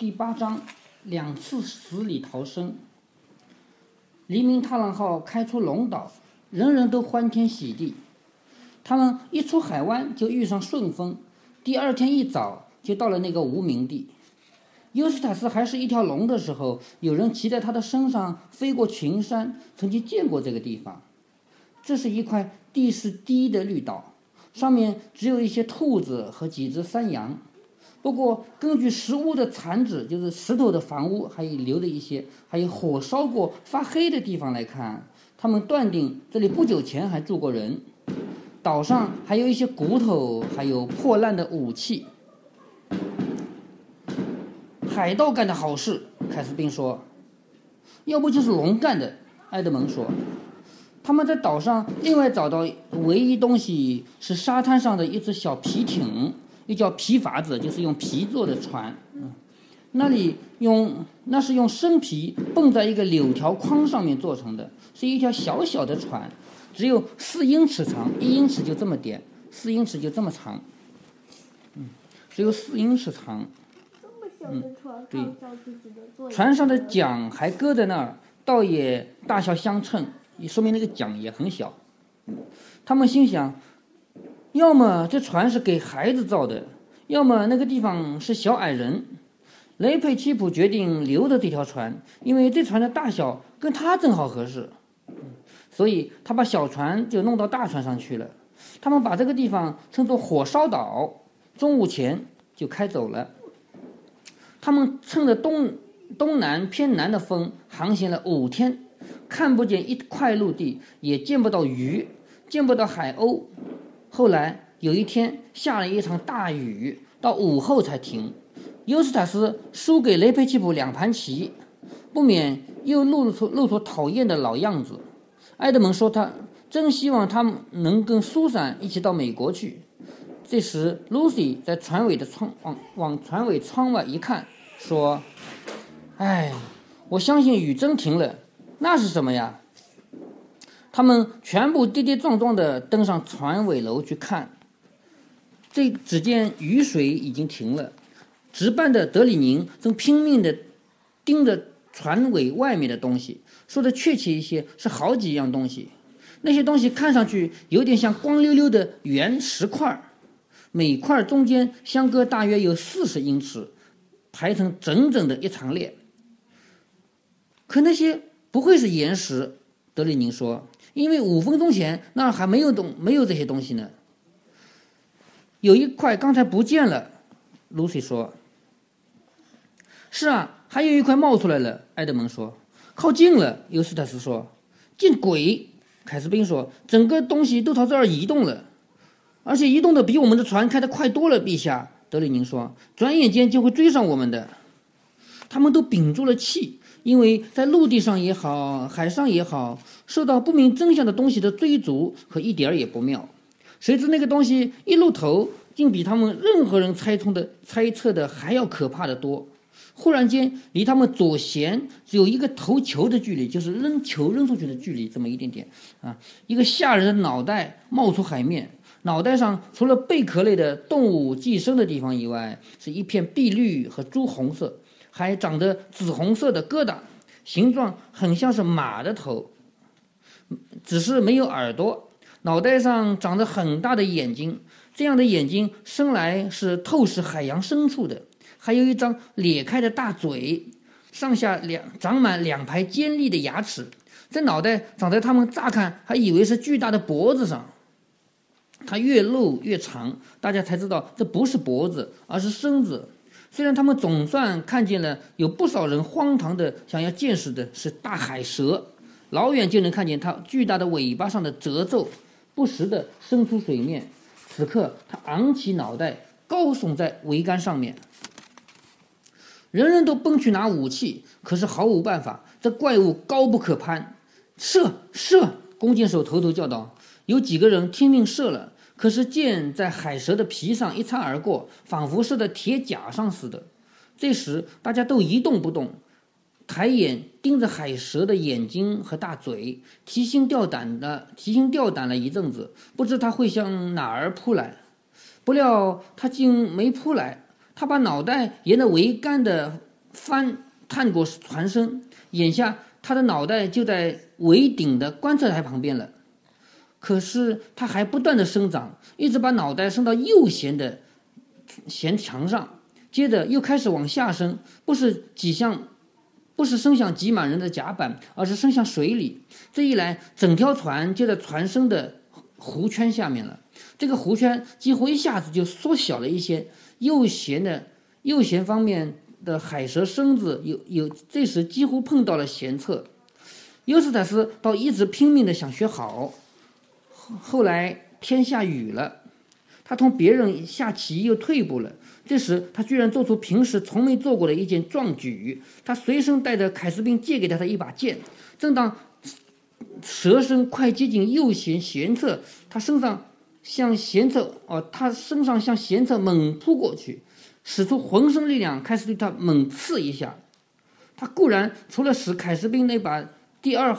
第八章，两次死里逃生。黎明踏浪号开出龙岛，人人都欢天喜地。他们一出海湾就遇上顺风，第二天一早就到了那个无名地。尤斯塔斯还是一条龙的时候，有人骑在他的身上飞过群山，曾经见过这个地方。这是一块地势低的绿岛，上面只有一些兔子和几只山羊。不过，根据石屋的残址，就是石头的房屋，还有留的一些，还有火烧过发黑的地方来看，他们断定这里不久前还住过人。岛上还有一些骨头，还有破烂的武器。海盗干的好事，凯斯宾说。要不就是龙干的，埃德蒙说。他们在岛上另外找到唯一东西是沙滩上的一只小皮艇。又叫皮筏子，就是用皮做的船。嗯，那里用那是用生皮蹦在一个柳条框上面做成的，是一条小小的船，只有四英尺长，一英尺就这么点，四英尺就这么长。嗯，只有四英尺长。这么小的船，对船上的桨还搁在那儿，倒也大小相称，也说明那个桨也很小。他们心想，要么这船是给孩子造的，要么那个地方是小矮人。雷佩奇普决定留着这条船，因为这船的大小跟他正好合适，所以他把小船就弄到大船上去了。他们把这个地方称作火烧岛，中午前就开走了。他们趁着东东南偏南的风航行了五天，看不见一块陆地，也见不到鱼，见不到海鸥。后来有一天下了一场大雨，到午后才停。尤斯塔斯输给雷佩奇普两盘棋，不免又露出露出讨厌的老样子。埃德蒙说他真希望他们能跟苏珊一起到美国去。这时，Lucy 在船尾的窗往往船尾窗外一看，说：“哎，我相信雨真停了。那是什么呀？”他们全部跌跌撞撞地登上船尾楼去看。这只见雨水已经停了，值班的德里宁正拼命地盯着船尾外面的东西。说的确切一些，是好几样东西。那些东西看上去有点像光溜溜的圆石块儿，每块中间相隔大约有四十英尺，排成整整的一长列。可那些不会是岩石，德里宁说，因为五分钟前那还没有东没有这些东西呢。有一块刚才不见了，Lucy 说。是啊，还有一块冒出来了，埃德蒙说。靠近了，尤斯塔斯说。见鬼！凯斯宾说，整个东西都朝这儿移动了，而且移动的比我们的船开得快多了，陛下。德里宁说，转眼间就会追上我们的。他们都屏住了气，因为在陆地上也好，海上也好，受到不明真相的东西的追逐，可一点儿也不妙。谁知那个东西一露头，竟比他们任何人猜通的、猜测的还要可怕的多。忽然间，离他们左舷只有一个投球的距离，就是扔球扔出去的距离，这么一点点啊！一个吓人的脑袋冒出海面，脑袋上除了贝壳类的动物寄生的地方以外，是一片碧绿和朱红色，还长着紫红色的疙瘩，形状很像是马的头，只是没有耳朵。脑袋上长着很大的眼睛，这样的眼睛生来是透视海洋深处的。还有一张咧开的大嘴，上下两长满两排尖利的牙齿。这脑袋长在他们乍看还以为是巨大的脖子上，它越露越长，大家才知道这不是脖子，而是身子。虽然他们总算看见了，有不少人荒唐的想要见识的是大海蛇，老远就能看见它巨大的尾巴上的褶皱，不时地伸出水面。此刻，它昂起脑袋，高耸在桅杆上面。人人都奔去拿武器，可是毫无办法。这怪物高不可攀，射射！弓箭手头头叫道。有几个人听命射了，可是箭在海蛇的皮上一擦而过，仿佛是在铁甲上似的。这时大家都一动不动，抬眼盯着海蛇的眼睛和大嘴，提心吊胆的提心吊胆了一阵子，不知它会向哪儿扑来。不料它竟没扑来。他把脑袋沿着桅杆的翻探过船身，眼下他的脑袋就在桅顶的观测台旁边了。可是它还不断的生长，一直把脑袋伸到右舷的舷墙上，接着又开始往下伸，不是挤向，不是伸向挤满人的甲板，而是伸向水里。这一来，整条船就在船身的弧圈下面了。这个弧圈几乎一下子就缩小了一些。右舷的右舷方面的海蛇身子有有，这时几乎碰到了舷侧。尤斯塔斯倒一直拼命的想学好。后来天下雨了，他同别人下棋又退步了。这时他居然做出平时从没做过的一件壮举，他随身带着凯斯宾借给他的一把剑。正当蛇身快接近右舷舷侧，他身上向舷侧哦，他身上向舷侧猛扑过去，使出浑身力量开始对他猛刺一下。他固然除了使凯斯宾那把第二。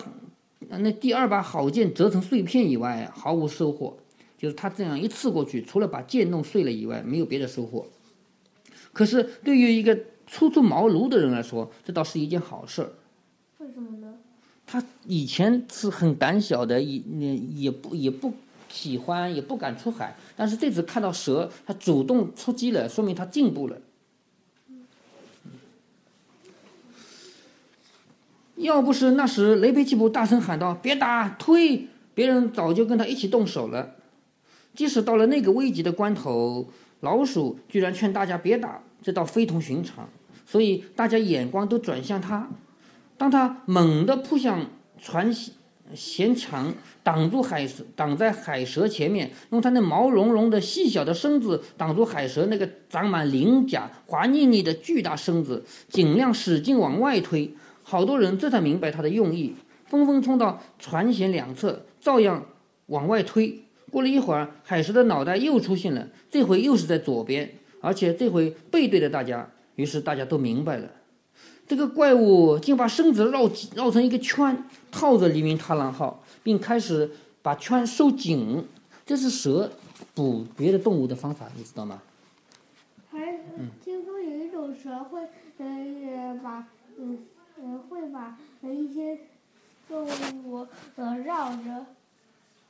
那第二把好剑折成碎片以外，毫无收获。就是他这样一刺过去，除了把剑弄碎了以外，没有别的收获。可是对于一个初出茅庐的人来说，这倒是一件好事儿。为什么呢？他以前是很胆小的，也也也不也不喜欢，也不敢出海。但是这次看到蛇，他主动出击了，说明他进步了。要不是那时雷贝奇普大声喊道：“别打，推！”别人早就跟他一起动手了。即使到了那个危急的关头，老鼠居然劝大家别打，这倒非同寻常。所以大家眼光都转向他。当他猛地扑向船舷墙，挡住海，挡在海蛇前面，用他那毛茸茸的细小的身子挡住海蛇那个长满鳞甲、滑腻腻的巨大身子，尽量使劲往外推。好多人这才明白他的用意，纷纷冲到船舷两侧，照样往外推。过了一会儿，海蛇的脑袋又出现了，这回又是在左边，而且这回背对着大家。于是大家都明白了，这个怪物竟把身子绕绕成一个圈，套着黎明踏浪号，并开始把圈收紧。这是蛇捕别的动物的方法，你知道吗？还听说有一种蛇会，呃，把，嗯。呃，会把一些动物呃绕着。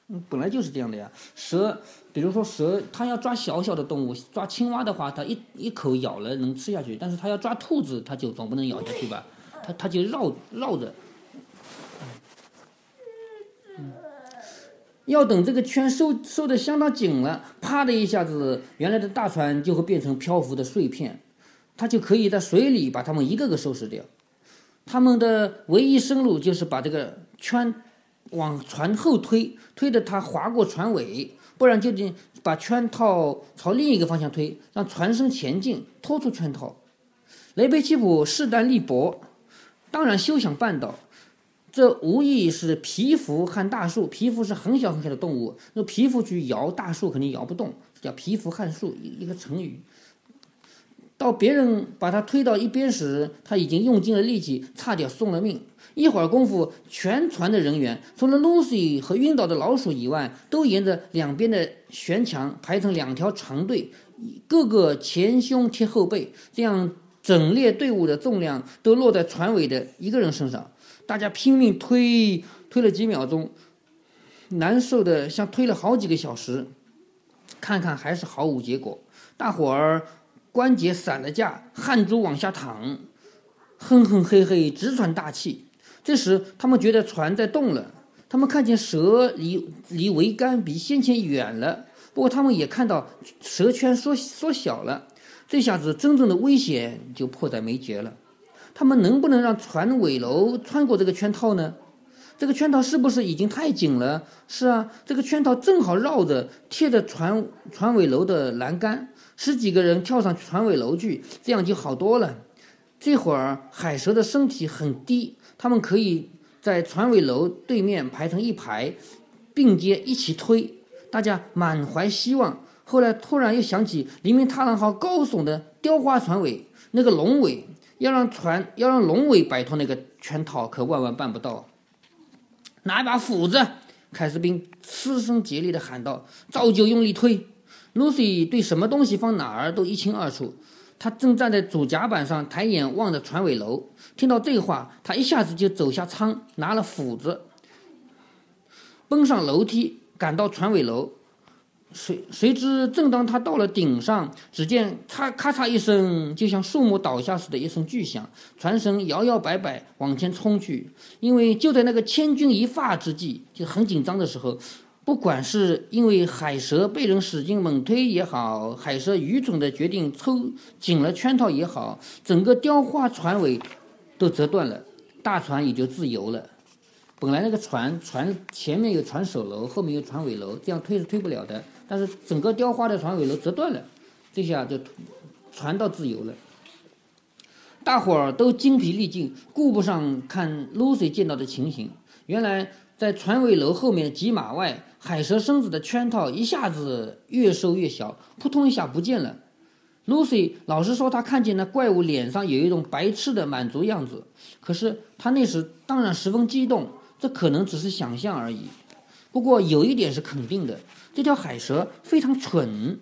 嗯，本来就是这样的呀。蛇，比如说蛇，它要抓小小的动物，抓青蛙的话，它一一口咬了能吃下去；但是它要抓兔子，它就总不能咬下去吧？它它就绕绕着。要等这个圈收收的相当紧了，啪的一下子，原来的大船就会变成漂浮的碎片，它就可以在水里把它们一个个收拾掉。他们的唯一生路就是把这个圈往船后推，推着它划过船尾，不然就得把圈套朝另一个方向推，让船身前进，拖出圈套。雷贝奇普势单力薄，当然休想办到。这无疑是皮肤撼大树，皮肤是很小很小的动物，那皮肤去摇大树肯定摇不动，叫皮肤撼树，一个成语。到别人把他推到一边时，他已经用尽了力气，差点送了命。一会儿功夫，全船的人员，除了 Lucy 和晕倒的老鼠以外，都沿着两边的悬墙排成两条长队，个个前胸贴后背，这样整列队伍的重量都落在船尾的一个人身上。大家拼命推，推了几秒钟，难受的像推了好几个小时，看看还是毫无结果。大伙儿。关节散了架，汗珠往下淌，哼哼嘿嘿，直喘大气。这时，他们觉得船在动了，他们看见蛇离离桅杆比先前远了。不过，他们也看到蛇圈缩缩小了。这下子，真正的危险就迫在眉睫了。他们能不能让船尾楼穿过这个圈套呢？这个圈套是不是已经太紧了？是啊，这个圈套正好绕着贴着船船尾楼的栏杆。十几个人跳上船尾楼去，这样就好多了。这会儿海蛇的身体很低，他们可以在船尾楼对面排成一排，并肩一起推。大家满怀希望。后来突然又想起黎明踏浪号高耸的雕花船尾，那个龙尾要让船要让龙尾摆脱那个圈套，可万万办不到。拿一把斧子，凯斯宾嘶声竭力地喊道：“照旧用力推。” Lucy 对什么东西放哪儿都一清二楚，他正站在主甲板上，抬眼望着船尾楼。听到这话，他一下子就走下舱，拿了斧子，奔上楼梯，赶到船尾楼。谁谁知，正当他到了顶上，只见嚓咔嚓一声，就像树木倒下似的一声巨响，船身摇摇摆摆往前冲去。因为就在那个千钧一发之际，就很紧张的时候，不管是因为海蛇被人使劲猛推也好，海蛇愚蠢的决定抽紧了圈套也好，整个雕花船尾都折断了，大船也就自由了。本来那个船船前面有船首楼，后面有船尾楼，这样推是推不了的。但是整个雕花的船尾楼折断了，这下就船到自由了。大伙儿都精疲力尽，顾不上看 Lucy 见到的情形。原来在船尾楼后面的几码外，海蛇身子的圈套一下子越收越小，扑通一下不见了。Lucy 老实说，她看见那怪物脸上有一种白痴的满足样子，可是她那时当然十分激动，这可能只是想象而已。不过有一点是肯定的。这条海蛇非常蠢，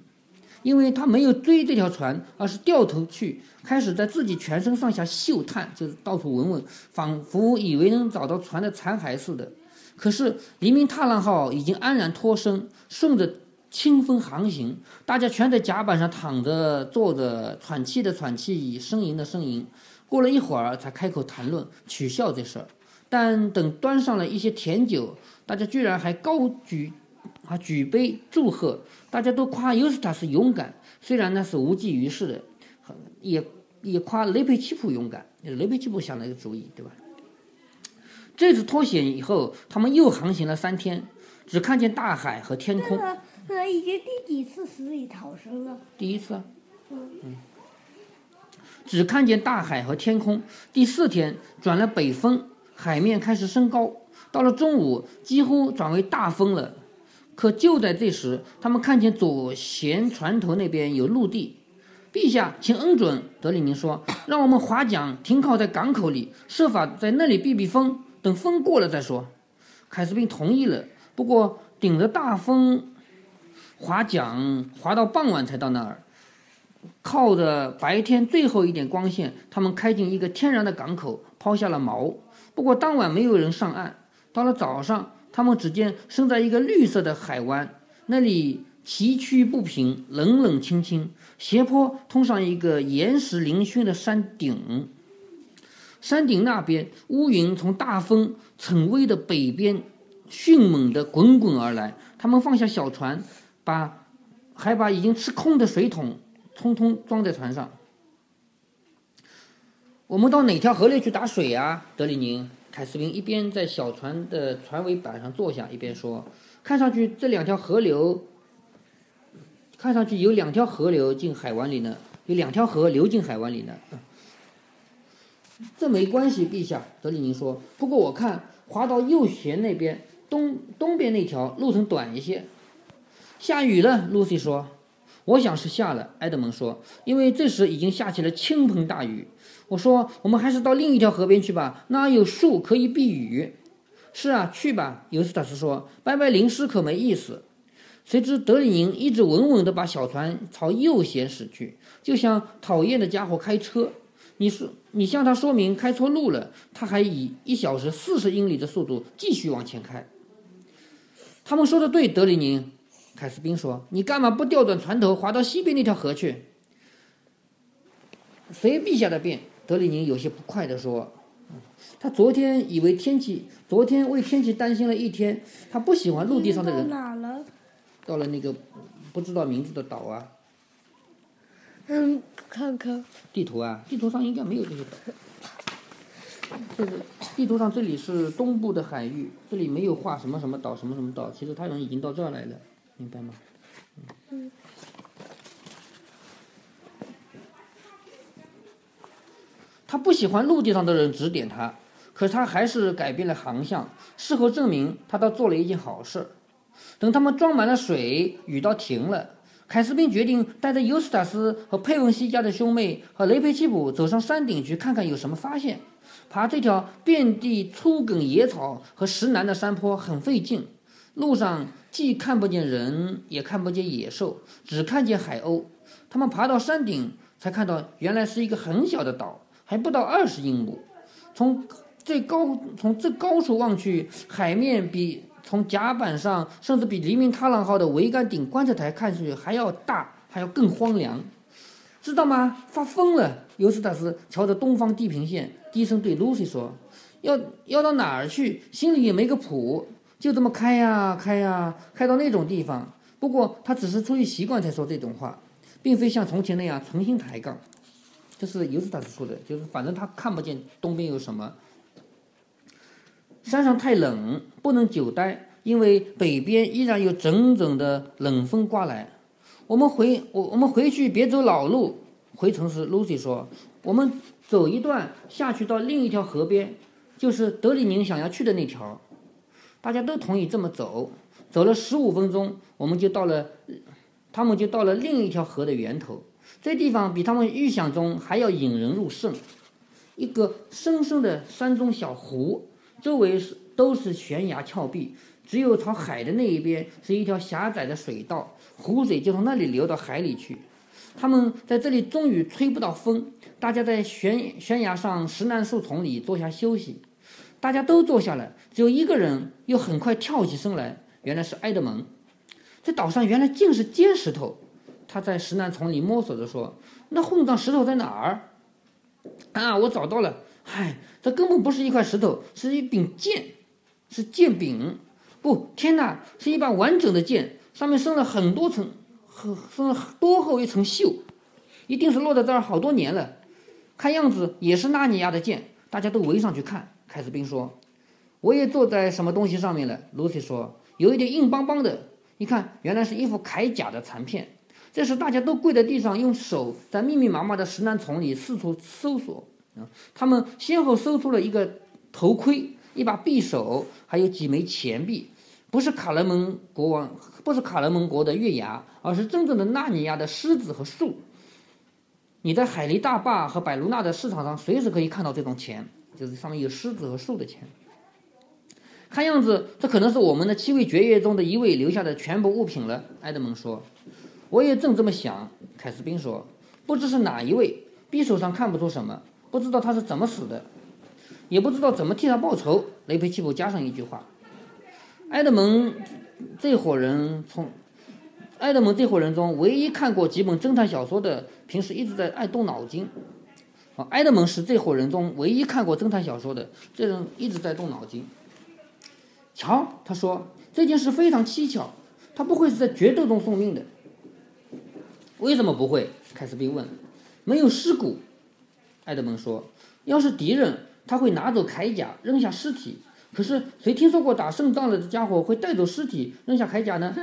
因为它没有追这条船，而是掉头去，开始在自己全身上下嗅探，就是到处闻闻，仿佛以为能找到船的残骸似的。可是黎明踏浪号已经安然脱身，顺着清风航行，大家全在甲板上躺着、坐着，喘气的喘气，呻吟的呻吟。过了一会儿，才开口谈论取笑这事儿。但等端上了一些甜酒，大家居然还高举。啊！举杯祝贺，大家都夸尤斯塔斯勇敢，虽然那是无济于事的，也也夸雷佩奇普勇敢。雷佩奇普想了一个主意，对吧？这次脱险以后，他们又航行了三天，只看见大海和天空。这已经第几次死里逃生了？第一次。嗯。只看见大海和天空。第四天转了北风，海面开始升高，到了中午几乎转为大风了。可就在这时，他们看见左舷船头那边有陆地。陛下，请恩准，德里宁说：“让我们划桨停靠在港口里，设法在那里避避风，等风过了再说。”凯斯宾同意了。不过顶着大风划桨，划到傍晚才到那儿。靠着白天最后一点光线，他们开进一个天然的港口，抛下了锚。不过当晚没有人上岸。到了早上。他们只见生在一个绿色的海湾，那里崎岖不平，冷冷清清，斜坡通上一个岩石嶙峋的山顶。山顶那边，乌云从大风逞威的北边迅猛地滚滚而来。他们放下小船，把还把已经吃空的水桶通通装在船上。我们到哪条河里去打水呀，德里宁？凯斯宾一边在小船的船尾板上坐下，一边说：“看上去这两条河流，看上去有两条河流进海湾里呢，有两条河流进海湾里呢。”这没关系，陛下，德里宁说。不过我看划到右舷那边东东边那条路程短一些。下雨了，露西说。我想是下了，埃德蒙说，因为这时已经下起了倾盆大雨。我说：“我们还是到另一条河边去吧，那有树可以避雨。”“是啊，去吧。”尤斯塔斯说，“白白淋湿可没意思。”谁知德里宁一直稳稳地把小船朝右舷驶去，就像讨厌的家伙开车。你说，你向他说明开错路了，他还以一小时四十英里的速度继续往前开。他们说的对，德里宁，凯斯宾说：“你干嘛不调转船头，划到西边那条河去？”随陛下的便。德里宁有些不快地说：“他昨天以为天气，昨天为天气担心了一天。他不喜欢陆地上的人。到了？到了那个不知道名字的岛啊。嗯，看看地图啊，地图上应该没有这些岛。这 个地图上，这里是东部的海域，这里没有画什么什么岛，什么什么岛。其实他人已经到这儿来了，明白吗？嗯。”他不喜欢陆地上的人指点他，可是他还是改变了航向。事后证明，他倒做了一件好事。等他们装满了水，雨倒停了，凯斯宾决定带着尤斯塔斯和佩文西家的兄妹和雷佩奇普走上山顶去看看有什么发现。爬这条遍地粗梗野草和石楠的山坡很费劲，路上既看不见人，也看不见野兽，只看见海鸥。他们爬到山顶。才看到原来是一个很小的岛，还不到二十英亩。从最高从最高处望去，海面比从甲板上，甚至比黎明踏浪号的桅杆顶观测台看上去还要大，还要更荒凉。知道吗？发疯了！尤斯塔斯朝着东方地平线，低声对露西说：“要要到哪儿去？心里也没个谱，就这么开呀开呀，开到那种地方。不过他只是出于习惯才说这种话，并非像从前那样存心抬杠。这是尤斯塔斯说的，就是反正他看不见东边有什么。山上太冷，不能久待，因为北边依然有整整的冷风刮来。”我们回我我们回去别走老路，回城时，Lucy 说，我们走一段下去到另一条河边，就是德里宁想要去的那条。大家都同意这么走。走了十五分钟，我们就到了，他们就到了另一条河的源头。这地方比他们预想中还要引人入胜，一个深深的山中小湖，周围是都是悬崖峭壁，只有朝海的那一边是一条狭窄的水道。湖水就从那里流到海里去，他们在这里终于吹不到风。大家在悬悬崖上石楠树丛里坐下休息，大家都坐下了，只有一个人又很快跳起身来，原来是埃德蒙。这岛上原来尽是尖石头，他在石楠丛里摸索着说：“那混账石头在哪儿？”啊，我找到了！嗨，这根本不是一块石头，是一柄剑，是剑柄。不，天哪，是一把完整的剑。上面生了很多层，很生了多厚一层锈，一定是落在这儿好多年了。看样子也是纳尼亚的剑。大家都围上去看。凯斯宾说：“我也坐在什么东西上面了。”露西说：“有一点硬邦邦的。一看，原来是一副铠甲的残片。”这时，大家都跪在地上，用手在密密麻麻的石楠丛里四处搜索。他们先后搜出了一个头盔、一把匕首，还有几枚钱币。不是卡勒蒙国王，不是卡勒蒙国的月牙，而是真正的纳尼亚的狮子和树。你在海狸大坝和百卢纳的市场上随时可以看到这种钱，就是上面有狮子和树的钱。看样子，这可能是我们的七位爵爷中的一位留下的全部物品了。埃德蒙说：“我也正这么想。”凯斯宾说：“不知是哪一位，匕首上看不出什么，不知道他是怎么死的，也不知道怎么替他报仇。”雷佩奇普加上一句话。埃德蒙这伙人从埃德蒙这伙人中唯一看过几本侦探小说的，平时一直在爱动脑筋。啊，埃德蒙是这伙人中唯一看过侦探小说的，这人一直在动脑筋。瞧，他说这件事非常蹊跷，他不会是在决斗中送命的。为什么不会？凯斯宾问。没有尸骨，埃德蒙说。要是敌人，他会拿走铠甲，扔下尸体。可是谁听说过打胜仗了的家伙会带走尸体扔下铠甲呢？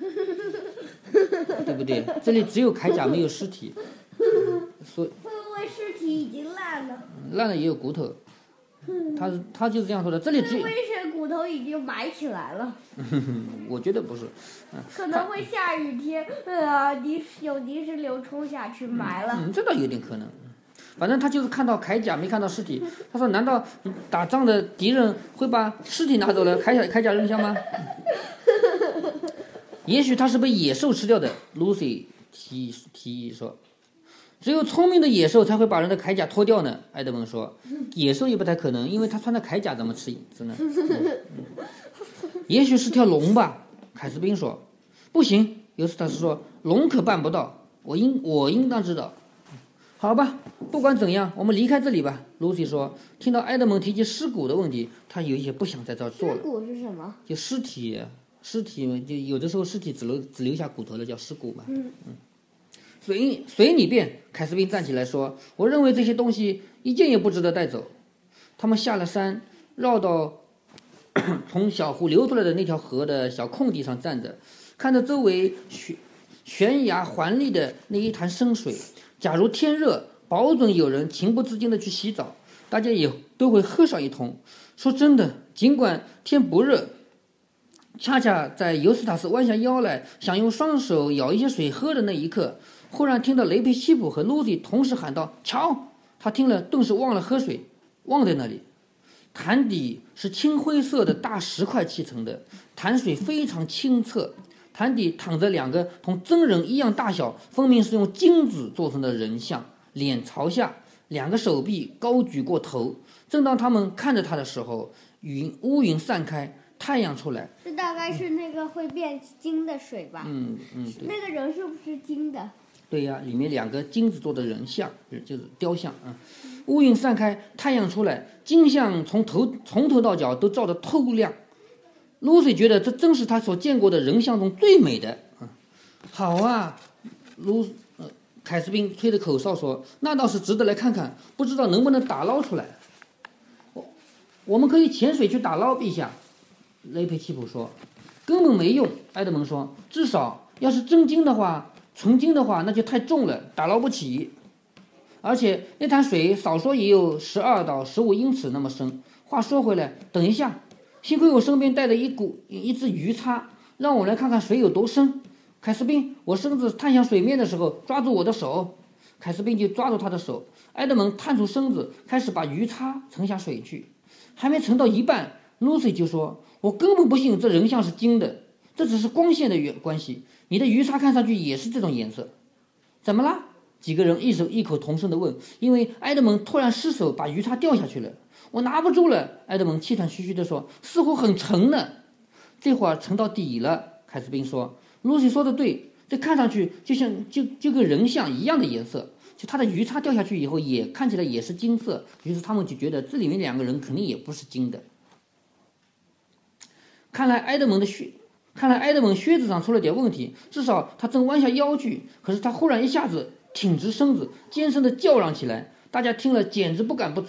对不对？这里只有铠甲没有尸体，所会不会尸体已经烂了？烂了也有骨头，他他就是这样说的。这里只有。骨头已经埋起来了？我觉得不是。可能会下雨天，呃，泥有泥石流冲下去埋了。嗯，这倒有点可能。反正他就是看到铠甲，没看到尸体。他说：“难道打仗的敌人会把尸体拿走了，铠甲铠甲扔下吗？” 也许他是被野兽吃掉的。Lucy 提提议说：“只有聪明的野兽才会把人的铠甲脱掉呢。”埃德蒙说：“野兽也不太可能，因为他穿的铠甲怎么吃子呢？”也许是条龙吧。凯斯宾说：“不行。”尤斯塔斯说：“龙可办不到。我应我应当知道。”好吧，不管怎样，我们离开这里吧。Lucy 说。听到埃德蒙提及尸骨的问题，他有一些不想在这儿做了。尸骨是什么？就尸体，尸体就有的时候尸体只留只留下骨头的叫尸骨嘛。嗯嗯。随随你便，凯斯宾站起来说：“我认为这些东西一件也不值得带走。”他们下了山，绕到 从小湖流出来的那条河的小空地上站着，看着周围悬悬崖环立的那一潭深水。假如天热，保准有人情不自禁地去洗澡，大家也都会喝上一通。说真的，尽管天不热，恰恰在尤斯塔斯弯下腰来想用双手舀一些水喝的那一刻，忽然听到雷佩西普和露西同时喊道：“瞧！”他听了，顿时忘了喝水，忘在那里。潭底是青灰色的大石块砌成的，潭水非常清澈。潭底躺着两个同真人一样大小，分明是用金子做成的人像，脸朝下，两个手臂高举过头。正当他们看着他的时候，云乌云散开，太阳出来。这大概是那个会变金的水吧？嗯嗯，对那个人是不是金的？对呀，里面两个金子做的人像，就是雕像啊。乌云散开，太阳出来，金像从头从头到脚都照得透亮。露西觉得这正是他所见过的人像中最美的啊！好啊，卢呃凯斯宾吹着口哨说：“那倒是值得来看看，不知道能不能打捞出来。”我我们可以潜水去打捞，陛下。雷佩奇普说：“根本没用。”埃德蒙说：“至少要是真金的话，纯金的话那就太重了，打捞不起。而且那潭水少说也有十二到十五英尺那么深。话说回来，等一下。”幸亏我身边带着一股一只鱼叉，让我来看看水有多深。凯斯宾，我身子探向水面的时候，抓住我的手。凯斯宾就抓住他的手。埃德蒙探出身子，开始把鱼叉沉下水去。还没沉到一半，露西就说：“我根本不信这人像是金的，这只是光线的原关系。你的鱼叉看上去也是这种颜色。怎么啦？”几个人异手异口同声的问。因为埃德蒙突然失手，把鱼叉掉下去了。我拿不住了，埃德蒙气喘吁吁地说：“似乎很沉呢。”这会儿沉到底了，凯斯宾说：“露西说的对，这看上去就像就就跟人像一样的颜色。就他的鱼叉掉下去以后，也看起来也是金色。于是他们就觉得这里面两个人肯定也不是金的。看来埃德蒙的血，看来埃德蒙靴子上出了点问题。至少他正弯下腰去，可是他忽然一下子挺直身子，尖声的叫嚷起来。大家听了简直不敢不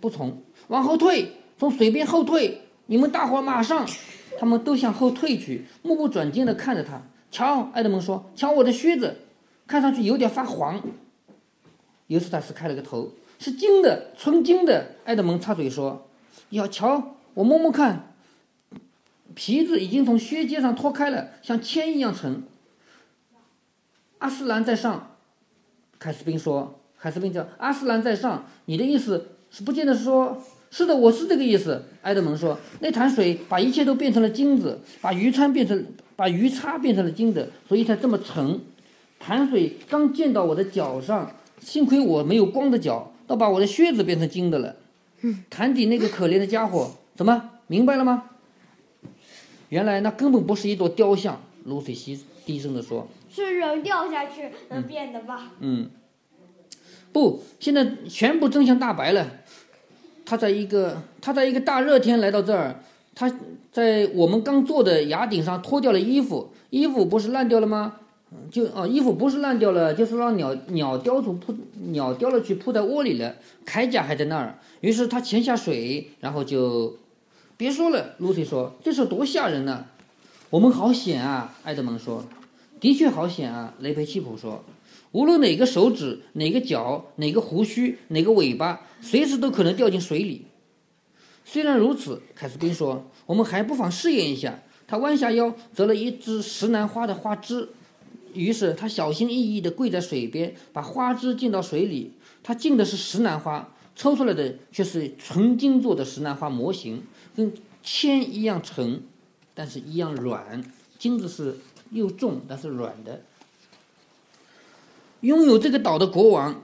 不从。往后退，从水边后退！你们大伙马上！他们都向后退去，目不转睛地看着他。瞧，埃德蒙说：“瞧我的靴子，看上去有点发黄。”尤斯塔斯开了个头：“是金的，纯金的。”埃德蒙插嘴说：“要瞧，我摸摸看，皮子已经从靴尖上脱开了，像铅一样沉。”阿斯兰在上，凯斯宾说：“凯斯宾叫阿斯兰在上，你的意思是不见得说。”是的，我是这个意思。埃德蒙说：“那潭水把一切都变成了金子，把鱼叉变成，把鱼叉变成了金的，所以才这么沉。潭水刚溅到我的脚上，幸亏我没有光着脚，倒把我的靴子变成金的了。潭底那个可怜的家伙，怎么明白了吗？原来那根本不是一座雕像。”卢水西低声地说：“是人掉下去能变的吧？”嗯，不，现在全部真相大白了。他在一个他在一个大热天来到这儿，他在我们刚坐的崖顶上脱掉了衣服，衣服不是烂掉了吗？就哦，衣服不是烂掉了，就是让鸟鸟叼住扑鸟叼了去扑在窝里了，铠甲还在那儿。于是他潜下水，然后就别说了。露西说：“这事多吓人呐！”我们好险啊！埃德蒙说：“的确好险啊！”雷佩奇普说。无论哪个手指、哪个脚、哪个胡须、哪个尾巴，随时都可能掉进水里。虽然如此，凯斯宾说：“我们还不妨试验一下。”他弯下腰，折了一支石楠花的花枝，于是他小心翼翼地跪在水边，把花枝浸到水里。他浸的是石楠花，抽出来的却是纯金做的石楠花模型，跟铅一样沉，但是一样软。金子是又重，但是软的。拥有这个岛的国王，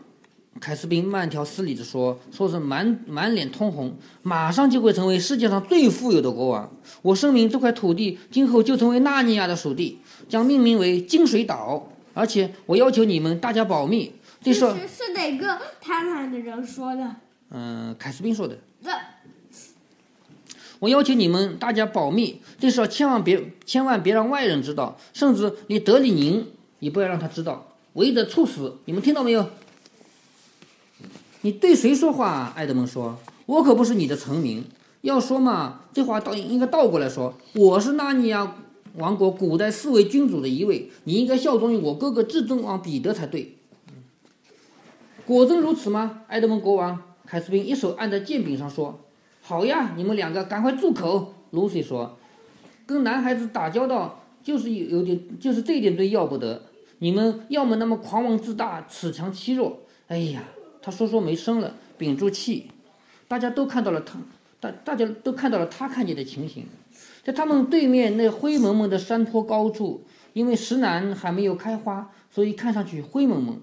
凯斯宾慢条斯理地说：“说是满满脸通红，马上就会成为世界上最富有的国王。我声明，这块土地今后就成为纳尼亚的属地，将命名为金水岛。而且，我要求你们大家保密。”这是是哪个贪婪的人说的？嗯，凯斯宾说的。这，我要求你们大家保密，这事千万别千万别让外人知道，甚至连德里宁也不要让他知道。违者处死！你们听到没有？你对谁说话？埃德蒙说：“我可不是你的臣民。要说嘛，这话倒应该倒过来说。我是纳尼亚王国古代四位君主的一位，你应该效忠于我哥哥至尊王彼得才对。果真如此吗？”埃德蒙国王凯斯宾一手按在剑柄上说：“好呀，你们两个赶快住口。”露西说：“跟男孩子打交道，就是有有点，就是这点最要不得。”你们要么那么狂妄自大、恃强欺弱。哎呀，他说说没声了，屏住气。大家都看到了他，大大家都看到了他看见的情形。在他们对面那灰蒙蒙的山坡高处，因为石楠还没有开花，所以看上去灰蒙蒙。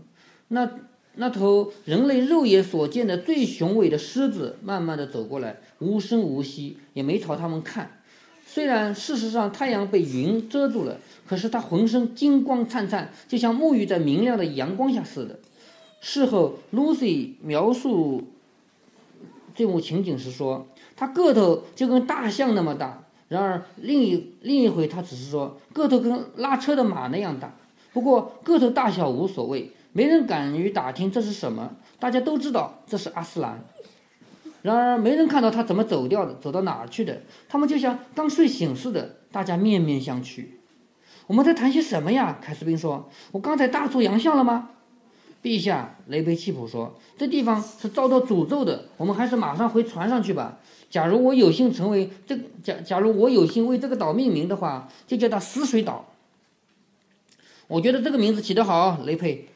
那那头人类肉眼所见的最雄伟的狮子，慢慢的走过来，无声无息，也没朝他们看。虽然事实上太阳被云遮住了，可是它浑身金光灿灿，就像沐浴在明亮的阳光下似的。事后，Lucy 描述这幕情景时说，它个头就跟大象那么大。然而另一另一回，他只是说个头跟拉车的马那样大。不过个头大小无所谓，没人敢于打听这是什么。大家都知道这是阿斯兰。然而没人看到他怎么走掉的，走到哪去的。他们就像刚睡醒似的，大家面面相觑。我们在谈些什么呀？凯斯宾说：“我刚才大出洋相了吗？”陛下，雷贝契普说：“这地方是遭到诅咒的，我们还是马上回船上去吧。假如我有幸成为这假假如我有幸为这个岛命名的话，就叫它死水岛。”我觉得这个名字起得好，雷佩，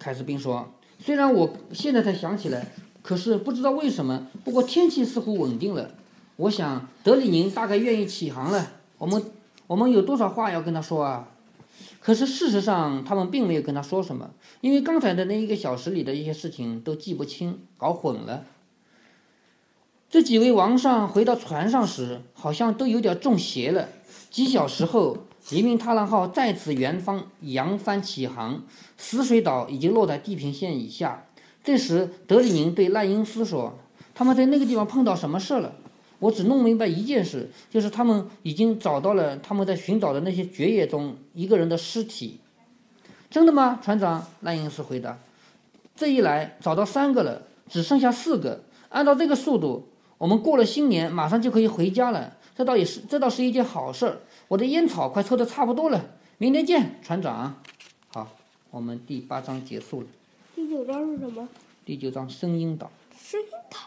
凯斯宾说：“虽然我现在才想起来，可是不知道为什么。不过天气似乎稳定了，我想德里宁大概愿意起航了。我们我们有多少话要跟他说啊？”可是事实上，他们并没有跟他说什么，因为刚才的那一个小时里的一些事情都记不清，搞混了。这几位王上回到船上时，好像都有点中邪了。几小时后，黎明踏浪号再次远方扬帆起航，死水岛已经落在地平线以下。这时，德里宁对赖因斯说：“他们在那个地方碰到什么事了？”我只弄明白一件事，就是他们已经找到了他们在寻找的那些蕨叶中一个人的尸体。真的吗，船长？赖因斯回答。这一来找到三个了，只剩下四个。按照这个速度，我们过了新年马上就可以回家了。这倒也是，这倒是一件好事儿。我的烟草快抽得差不多了，明天见，船长。好，我们第八章结束了。第九章是什么？第九章声音岛。声音岛。